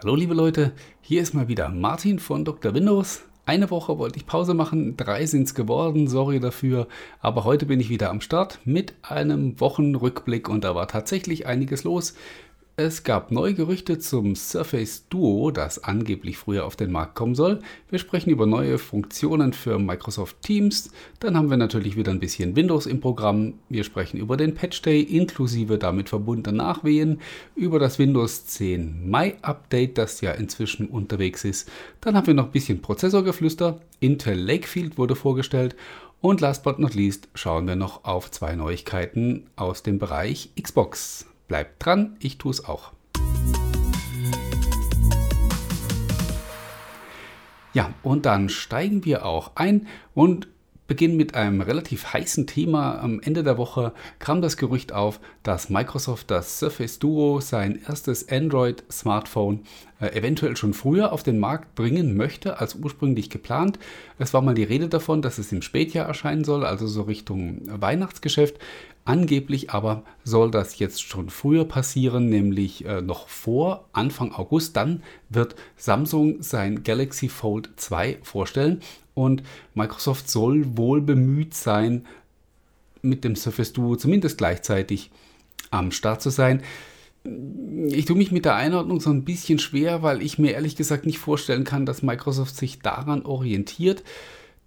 Hallo liebe Leute, hier ist mal wieder Martin von Dr. Windows. Eine Woche wollte ich Pause machen, drei sind es geworden, sorry dafür. Aber heute bin ich wieder am Start mit einem Wochenrückblick und da war tatsächlich einiges los. Es gab neue Gerüchte zum Surface Duo, das angeblich früher auf den Markt kommen soll. Wir sprechen über neue Funktionen für Microsoft Teams. Dann haben wir natürlich wieder ein bisschen Windows im Programm. Wir sprechen über den Patch Day inklusive damit verbundenen Nachwehen, über das Windows 10 Mai Update, das ja inzwischen unterwegs ist. Dann haben wir noch ein bisschen Prozessorgeflüster. Intel Lakefield wurde vorgestellt. Und last but not least schauen wir noch auf zwei Neuigkeiten aus dem Bereich Xbox. Bleibt dran, ich tue es auch. Ja, und dann steigen wir auch ein und beginnen mit einem relativ heißen Thema. Am Ende der Woche kam das Gerücht auf, dass Microsoft das Surface Duo, sein erstes Android-Smartphone, äh, eventuell schon früher auf den Markt bringen möchte als ursprünglich geplant. Es war mal die Rede davon, dass es im Spätjahr erscheinen soll, also so Richtung Weihnachtsgeschäft. Angeblich aber soll das jetzt schon früher passieren, nämlich äh, noch vor Anfang August. Dann wird Samsung sein Galaxy Fold 2 vorstellen und Microsoft soll wohl bemüht sein, mit dem Surface Duo zumindest gleichzeitig am Start zu sein. Ich tue mich mit der Einordnung so ein bisschen schwer, weil ich mir ehrlich gesagt nicht vorstellen kann, dass Microsoft sich daran orientiert.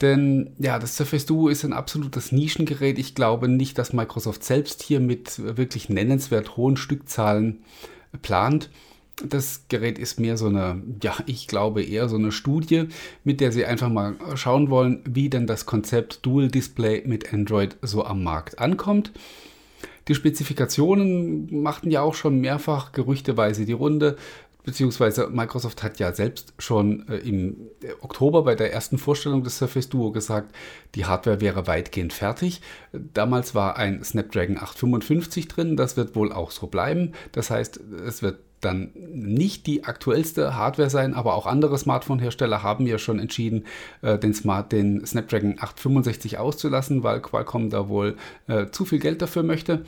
Denn ja, das Surface Duo ist ein absolutes Nischengerät. Ich glaube nicht, dass Microsoft selbst hier mit wirklich nennenswert hohen Stückzahlen plant. Das Gerät ist mehr so eine, ja, ich glaube eher so eine Studie, mit der sie einfach mal schauen wollen, wie denn das Konzept Dual Display mit Android so am Markt ankommt. Die Spezifikationen machten ja auch schon mehrfach gerüchteweise die Runde beziehungsweise Microsoft hat ja selbst schon äh, im Oktober bei der ersten Vorstellung des Surface Duo gesagt, die Hardware wäre weitgehend fertig. Damals war ein Snapdragon 855 drin, das wird wohl auch so bleiben. Das heißt, es wird dann nicht die aktuellste Hardware sein, aber auch andere Smartphone-Hersteller haben ja schon entschieden, äh, den, Smart, den Snapdragon 865 auszulassen, weil Qualcomm da wohl äh, zu viel Geld dafür möchte.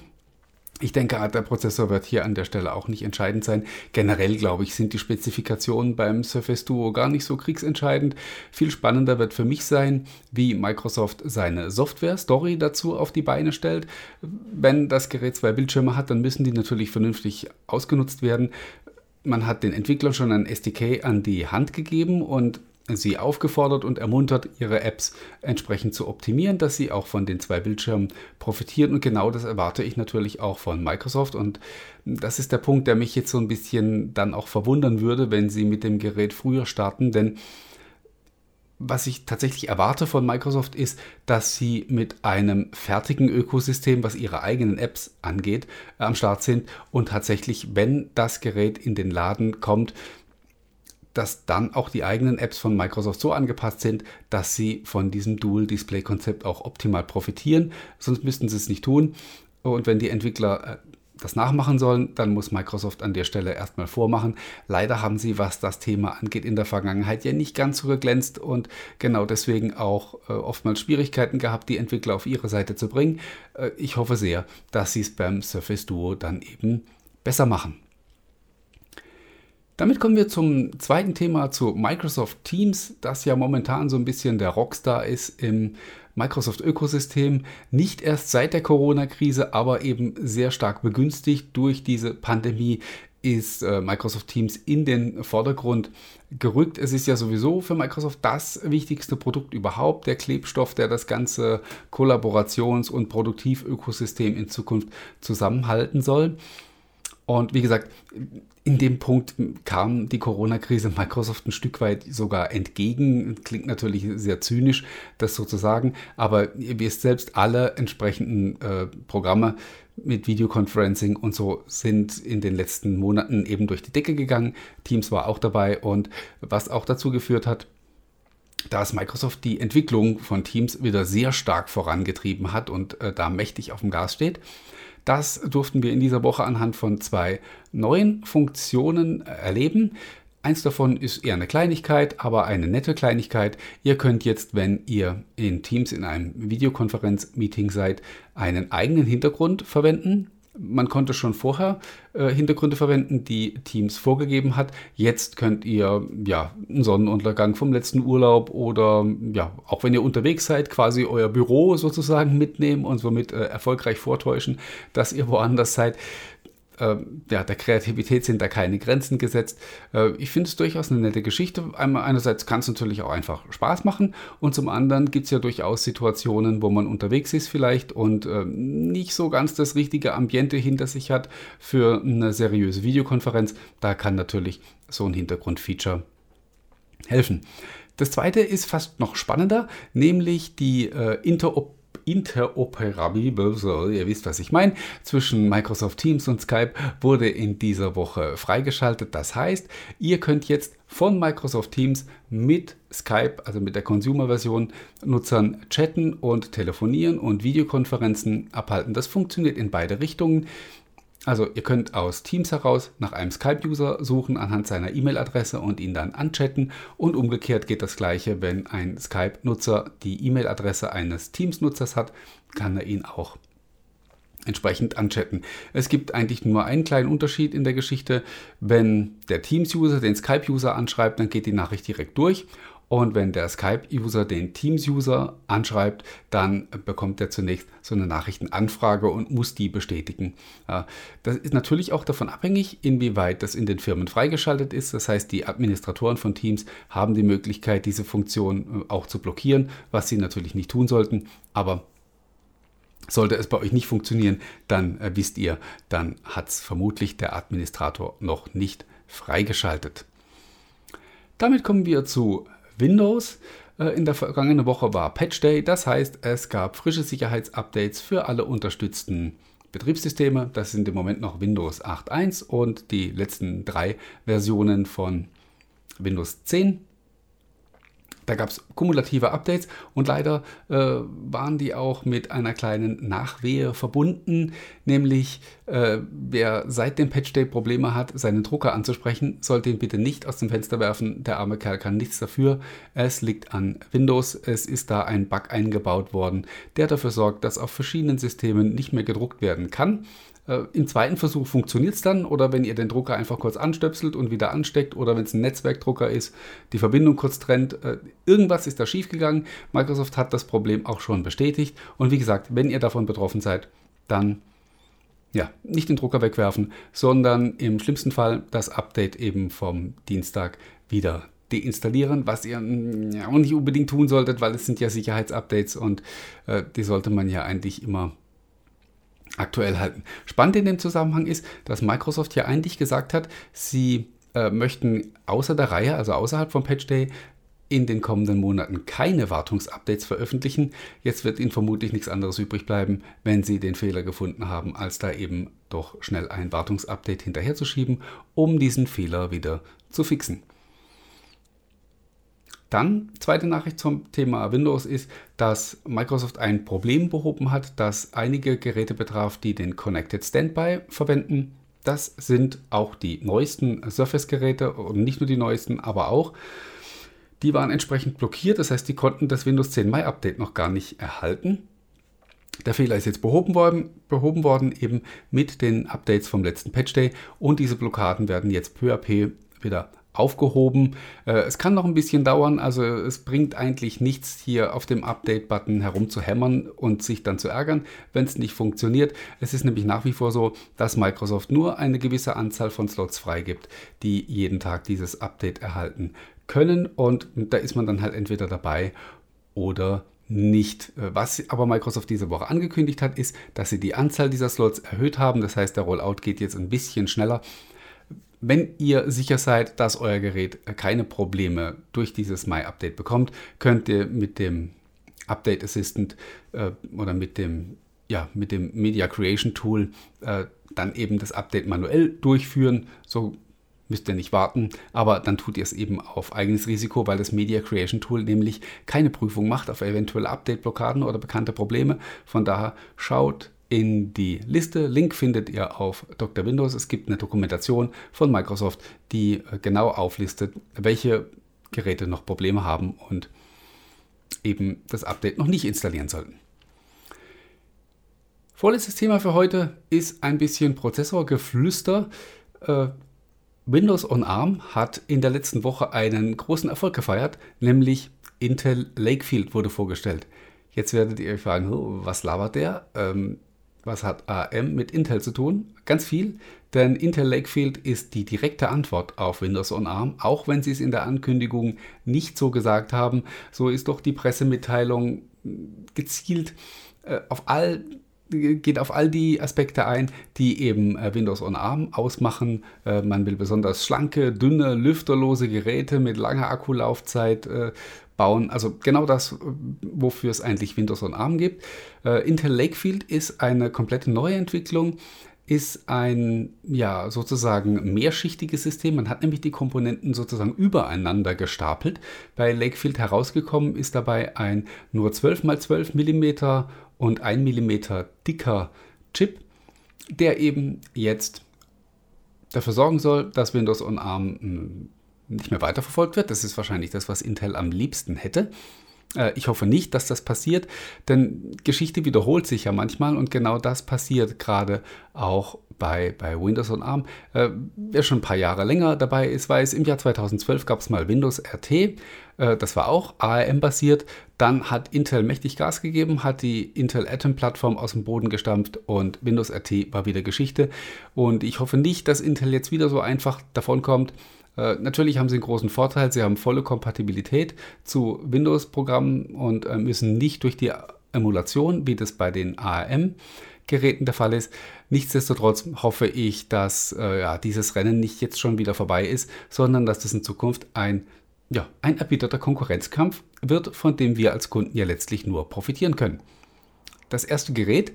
Ich denke, der Prozessor wird hier an der Stelle auch nicht entscheidend sein. Generell, glaube ich, sind die Spezifikationen beim Surface Duo gar nicht so kriegsentscheidend. Viel spannender wird für mich sein, wie Microsoft seine Software-Story dazu auf die Beine stellt. Wenn das Gerät zwei Bildschirme hat, dann müssen die natürlich vernünftig ausgenutzt werden. Man hat den Entwicklern schon ein SDK an die Hand gegeben und sie aufgefordert und ermuntert, ihre Apps entsprechend zu optimieren, dass sie auch von den zwei Bildschirmen profitieren. Und genau das erwarte ich natürlich auch von Microsoft. Und das ist der Punkt, der mich jetzt so ein bisschen dann auch verwundern würde, wenn sie mit dem Gerät früher starten. Denn was ich tatsächlich erwarte von Microsoft ist, dass sie mit einem fertigen Ökosystem, was ihre eigenen Apps angeht, am Start sind und tatsächlich, wenn das Gerät in den Laden kommt, dass dann auch die eigenen Apps von Microsoft so angepasst sind, dass sie von diesem Dual-Display-Konzept auch optimal profitieren. Sonst müssten sie es nicht tun. Und wenn die Entwickler äh, das nachmachen sollen, dann muss Microsoft an der Stelle erstmal vormachen. Leider haben sie, was das Thema angeht, in der Vergangenheit ja nicht ganz so geglänzt und genau deswegen auch äh, oftmals Schwierigkeiten gehabt, die Entwickler auf ihre Seite zu bringen. Äh, ich hoffe sehr, dass sie es beim Surface Duo dann eben besser machen. Damit kommen wir zum zweiten Thema, zu Microsoft Teams, das ja momentan so ein bisschen der Rockstar ist im Microsoft-Ökosystem. Nicht erst seit der Corona-Krise, aber eben sehr stark begünstigt durch diese Pandemie ist äh, Microsoft Teams in den Vordergrund gerückt. Es ist ja sowieso für Microsoft das wichtigste Produkt überhaupt, der Klebstoff, der das ganze Kollaborations- und Produktivökosystem in Zukunft zusammenhalten soll. Und wie gesagt, in dem Punkt kam die Corona-Krise Microsoft ein Stück weit sogar entgegen. Klingt natürlich sehr zynisch, das so zu sagen, aber ihr wisst selbst, alle entsprechenden äh, Programme mit Videoconferencing und so sind in den letzten Monaten eben durch die Decke gegangen. Teams war auch dabei und was auch dazu geführt hat, dass Microsoft die Entwicklung von Teams wieder sehr stark vorangetrieben hat und äh, da mächtig auf dem Gas steht. Das durften wir in dieser Woche anhand von zwei neuen Funktionen erleben. Eins davon ist eher eine Kleinigkeit, aber eine nette Kleinigkeit. Ihr könnt jetzt, wenn ihr in Teams in einem Videokonferenz-Meeting seid, einen eigenen Hintergrund verwenden. Man konnte schon vorher äh, Hintergründe verwenden, die Teams vorgegeben hat. Jetzt könnt ihr ja einen Sonnenuntergang vom letzten Urlaub oder ja, auch wenn ihr unterwegs seid, quasi euer Büro sozusagen mitnehmen und somit äh, erfolgreich vortäuschen, dass ihr woanders seid ja, der Kreativität sind da keine Grenzen gesetzt. Äh, ich finde es durchaus eine nette Geschichte. Einerseits kann es natürlich auch einfach Spaß machen und zum anderen gibt es ja durchaus Situationen, wo man unterwegs ist vielleicht und äh, nicht so ganz das richtige Ambiente hinter sich hat für eine seriöse Videokonferenz. Da kann natürlich so ein Hintergrundfeature helfen. Das zweite ist fast noch spannender, nämlich die äh, Interoperabilität interoperabel, so ihr wisst, was ich meine, zwischen Microsoft Teams und Skype wurde in dieser Woche freigeschaltet. Das heißt, ihr könnt jetzt von Microsoft Teams mit Skype, also mit der Consumer-Version, Nutzern chatten und telefonieren und Videokonferenzen abhalten. Das funktioniert in beide Richtungen. Also ihr könnt aus Teams heraus nach einem Skype-User suchen anhand seiner E-Mail-Adresse und ihn dann anchatten und umgekehrt geht das gleiche, wenn ein Skype-Nutzer die E-Mail-Adresse eines Teams-Nutzers hat, kann er ihn auch entsprechend anchatten. Es gibt eigentlich nur einen kleinen Unterschied in der Geschichte. Wenn der Teams-User den Skype-User anschreibt, dann geht die Nachricht direkt durch und wenn der Skype-User den Teams-User anschreibt, dann bekommt er zunächst so eine Nachrichtenanfrage und muss die bestätigen. Das ist natürlich auch davon abhängig, inwieweit das in den Firmen freigeschaltet ist. Das heißt, die Administratoren von Teams haben die Möglichkeit, diese Funktion äh, auch zu blockieren, was sie natürlich nicht tun sollten. Aber sollte es bei euch nicht funktionieren, dann äh, wisst ihr, dann hat es vermutlich der Administrator noch nicht freigeschaltet. Damit kommen wir zu Windows. Äh, in der vergangenen Woche war Patch Day, das heißt, es gab frische Sicherheitsupdates für alle unterstützten Betriebssysteme. Das sind im Moment noch Windows 8.1 und die letzten drei Versionen von Windows 10. Da gab es kumulative Updates und leider äh, waren die auch mit einer kleinen Nachwehe verbunden, nämlich äh, wer seit dem Patch Day Probleme hat, seinen Drucker anzusprechen, sollte ihn bitte nicht aus dem Fenster werfen. Der arme Kerl kann nichts dafür. Es liegt an Windows. Es ist da ein Bug eingebaut worden, der dafür sorgt, dass auf verschiedenen Systemen nicht mehr gedruckt werden kann. Äh, Im zweiten Versuch funktioniert es dann oder wenn ihr den Drucker einfach kurz anstöpselt und wieder ansteckt oder wenn es ein Netzwerkdrucker ist, die Verbindung kurz trennt. Äh, irgendwas ist da schiefgegangen. Microsoft hat das Problem auch schon bestätigt und wie gesagt, wenn ihr davon betroffen seid, dann ja, nicht den Drucker wegwerfen, sondern im schlimmsten Fall das Update eben vom Dienstag wieder deinstallieren, was ihr mm, ja, auch nicht unbedingt tun solltet, weil es sind ja Sicherheitsupdates und äh, die sollte man ja eigentlich immer aktuell halten. Spannend in dem Zusammenhang ist, dass Microsoft ja eigentlich gesagt hat, sie äh, möchten außer der Reihe, also außerhalb vom Patch Day, in den kommenden Monaten keine Wartungsupdates veröffentlichen. Jetzt wird ihnen vermutlich nichts anderes übrig bleiben, wenn sie den Fehler gefunden haben, als da eben doch schnell ein Wartungsupdate hinterherzuschieben, um diesen Fehler wieder zu fixen. Dann, zweite Nachricht zum Thema Windows ist, dass Microsoft ein Problem behoben hat, das einige Geräte betraf, die den Connected Standby verwenden. Das sind auch die neuesten Surface-Geräte und nicht nur die neuesten, aber auch. Die waren entsprechend blockiert, das heißt, die konnten das Windows 10 Mai Update noch gar nicht erhalten. Der Fehler ist jetzt behoben worden, behoben worden, eben mit den Updates vom letzten Patch Day und diese Blockaden werden jetzt peu à peu wieder aufgehoben. Äh, es kann noch ein bisschen dauern, also es bringt eigentlich nichts, hier auf dem Update-Button herumzuhämmern und sich dann zu ärgern, wenn es nicht funktioniert. Es ist nämlich nach wie vor so, dass Microsoft nur eine gewisse Anzahl von Slots freigibt, die jeden Tag dieses Update erhalten können und da ist man dann halt entweder dabei oder nicht. Äh, was aber Microsoft diese Woche angekündigt hat, ist, dass sie die Anzahl dieser Slots erhöht haben. Das heißt, der Rollout geht jetzt ein bisschen schneller. Wenn ihr sicher seid, dass euer Gerät keine Probleme durch dieses My-Update bekommt, könnt ihr mit dem Update Assistant äh, oder mit dem, ja, mit dem Media Creation Tool äh, dann eben das Update manuell durchführen. So müsst ihr nicht warten, aber dann tut ihr es eben auf eigenes Risiko, weil das Media Creation Tool nämlich keine Prüfung macht auf eventuelle Update-Blockaden oder bekannte Probleme. Von daher schaut in die Liste. Link findet ihr auf Dr. Windows. Es gibt eine Dokumentation von Microsoft, die äh, genau auflistet, welche Geräte noch Probleme haben und eben das Update noch nicht installieren sollten. Vorletztes Thema für heute ist ein bisschen Prozessorgeflüster. Äh, Windows on ARM hat in der letzten Woche einen großen Erfolg gefeiert, nämlich Intel Lakefield wurde vorgestellt. Jetzt werdet ihr euch fragen, was labert der? Ähm, was hat ARM mit Intel zu tun? Ganz viel, denn Intel Lakefield ist die direkte Antwort auf Windows on ARM, auch wenn sie es in der Ankündigung nicht so gesagt haben. So ist doch die Pressemitteilung gezielt äh, auf all geht auf all die Aspekte ein, die eben äh, Windows on ARM ausmachen. Äh, man will besonders schlanke, dünne, lüfterlose Geräte mit langer Akkulaufzeit äh, bauen. Also genau das, wofür es eigentlich Windows on ARM gibt. Intel Lakefield ist eine komplette Neuentwicklung ist ein ja sozusagen mehrschichtiges System. Man hat nämlich die Komponenten sozusagen übereinander gestapelt. Bei Lakefield herausgekommen ist dabei ein nur 12 x 12 mm und 1 mm dicker Chip, der eben jetzt dafür sorgen soll, dass Windows on ARM hm, nicht mehr weiterverfolgt wird. Das ist wahrscheinlich das, was Intel am liebsten hätte. Äh, ich hoffe nicht, dass das passiert, denn Geschichte wiederholt sich ja manchmal und genau das passiert gerade auch bei, bei Windows on ARM. Äh, wer schon ein paar Jahre länger dabei ist, weiß, im Jahr 2012 gab es mal Windows RT. Äh, das war auch ARM-basiert. Dann hat Intel mächtig Gas gegeben, hat die Intel Atom-Plattform aus dem Boden gestampft und Windows RT war wieder Geschichte. Und ich hoffe nicht, dass Intel jetzt wieder so einfach davonkommt. Äh, natürlich haben sie einen großen Vorteil, sie haben volle Kompatibilität zu Windows-Programmen und äh, müssen nicht durch die Emulation, wie das bei den ARM-Geräten der Fall ist. Nichtsdestotrotz hoffe ich, dass äh, ja, dieses Rennen nicht jetzt schon wieder vorbei ist, sondern dass das in Zukunft ein, ja, ein erbitterter Konkurrenzkampf wird, von dem wir als Kunden ja letztlich nur profitieren können. Das erste Gerät,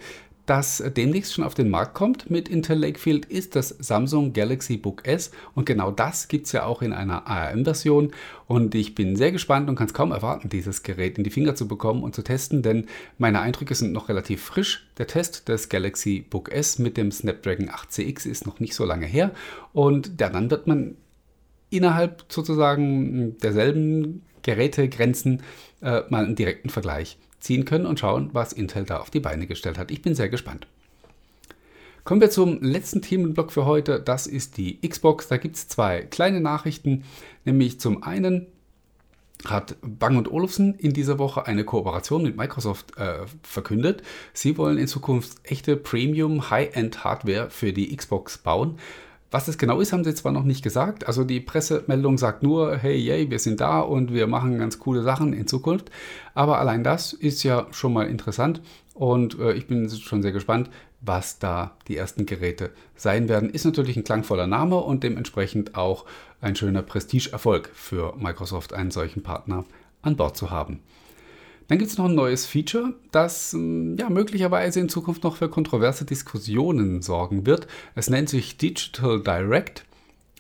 das demnächst schon auf den Markt kommt mit Intel Lakefield, ist das Samsung Galaxy Book S. Und genau das gibt es ja auch in einer ARM-Version. Und ich bin sehr gespannt und kann es kaum erwarten, dieses Gerät in die Finger zu bekommen und zu testen, denn meine Eindrücke sind noch relativ frisch. Der Test des Galaxy Book S mit dem Snapdragon 8CX ist noch nicht so lange her. Und dann wird man innerhalb sozusagen derselben Gerätegrenzen äh, mal einen direkten Vergleich ziehen können und schauen, was Intel da auf die Beine gestellt hat. Ich bin sehr gespannt. Kommen wir zum letzten Themenblock für heute. Das ist die Xbox. Da gibt es zwei kleine Nachrichten. Nämlich zum einen hat Bang Olufsen in dieser Woche eine Kooperation mit Microsoft äh, verkündet. Sie wollen in Zukunft echte Premium High-End Hardware für die Xbox bauen. Was das genau ist, haben sie zwar noch nicht gesagt. Also die Pressemeldung sagt nur, hey, yay, wir sind da und wir machen ganz coole Sachen in Zukunft. Aber allein das ist ja schon mal interessant und äh, ich bin schon sehr gespannt, was da die ersten Geräte sein werden. Ist natürlich ein klangvoller Name und dementsprechend auch ein schöner Prestigeerfolg für Microsoft, einen solchen Partner an Bord zu haben. Dann gibt es noch ein neues Feature, das hm, ja, möglicherweise in Zukunft noch für kontroverse Diskussionen sorgen wird. Es nennt sich Digital Direct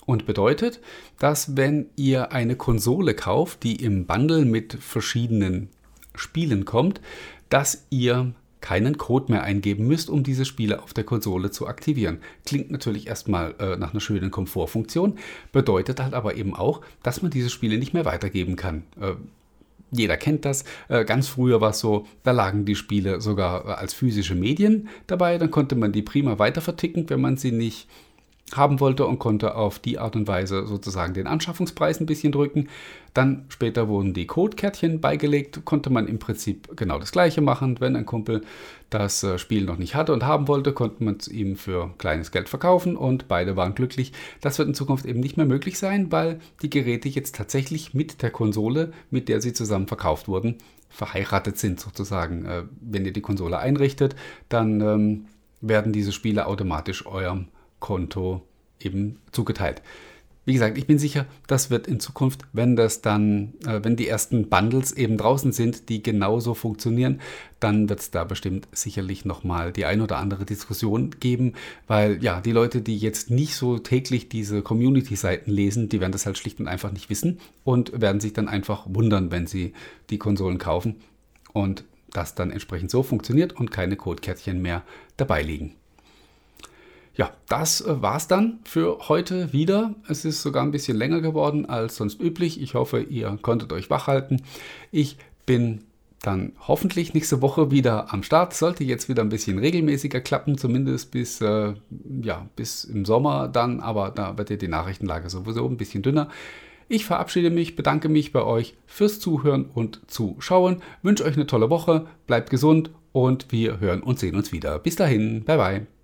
und bedeutet, dass wenn ihr eine Konsole kauft, die im Bundle mit verschiedenen Spielen kommt, dass ihr keinen Code mehr eingeben müsst, um diese Spiele auf der Konsole zu aktivieren. Klingt natürlich erstmal äh, nach einer schönen Komfortfunktion, bedeutet halt aber eben auch, dass man diese Spiele nicht mehr weitergeben kann. Äh, jeder kennt das. Äh, ganz früher war es so, da lagen die Spiele sogar äh, als physische Medien dabei. Dann konnte man die prima weiter verticken, wenn man sie nicht haben wollte und konnte auf die Art und Weise sozusagen den Anschaffungspreis ein bisschen drücken. Dann später wurden die Codekärtchen beigelegt, konnte man im Prinzip genau das gleiche machen. Wenn ein Kumpel das äh, Spiel noch nicht hatte und haben wollte, konnte man es ihm für kleines Geld verkaufen und beide waren glücklich. Das wird in Zukunft eben nicht mehr möglich sein, weil die Geräte jetzt tatsächlich mit der Konsole, mit der sie zusammen verkauft wurden, verheiratet sind sozusagen. Äh, wenn ihr die Konsole einrichtet, dann ähm, werden diese Spiele automatisch eurem Konto eben zugeteilt. Wie gesagt, ich bin sicher, das wird in Zukunft, wenn das dann, äh, wenn die ersten Bundles eben draußen sind, die genauso funktionieren, dann wird es da bestimmt sicherlich nochmal die ein oder andere Diskussion geben, weil ja, die Leute, die jetzt nicht so täglich diese Community-Seiten lesen, die werden das halt schlicht und einfach nicht wissen und werden sich dann einfach wundern, wenn sie die Konsolen kaufen und das dann entsprechend so funktioniert und keine Codekärtchen mehr dabei liegen. Ja, das äh, war's dann für heute wieder. Es ist sogar ein bisschen länger geworden als sonst üblich. Ich hoffe, ihr konntet euch wach halten. Ich bin dann hoffentlich nächste Woche wieder am Start. Sollte jetzt wieder ein bisschen regelmäßiger klappen, zumindest bis, äh, ja, bis im Sommer dann, aber da wird ja die Nachrichtenlage sowieso ein bisschen dünner. Ich verabschiede mich, bedanke mich bei euch fürs Zuhören und Zuschauen, wünsche euch eine tolle Woche, bleibt gesund und wir hören und sehen uns wieder. Bis dahin, bye bye.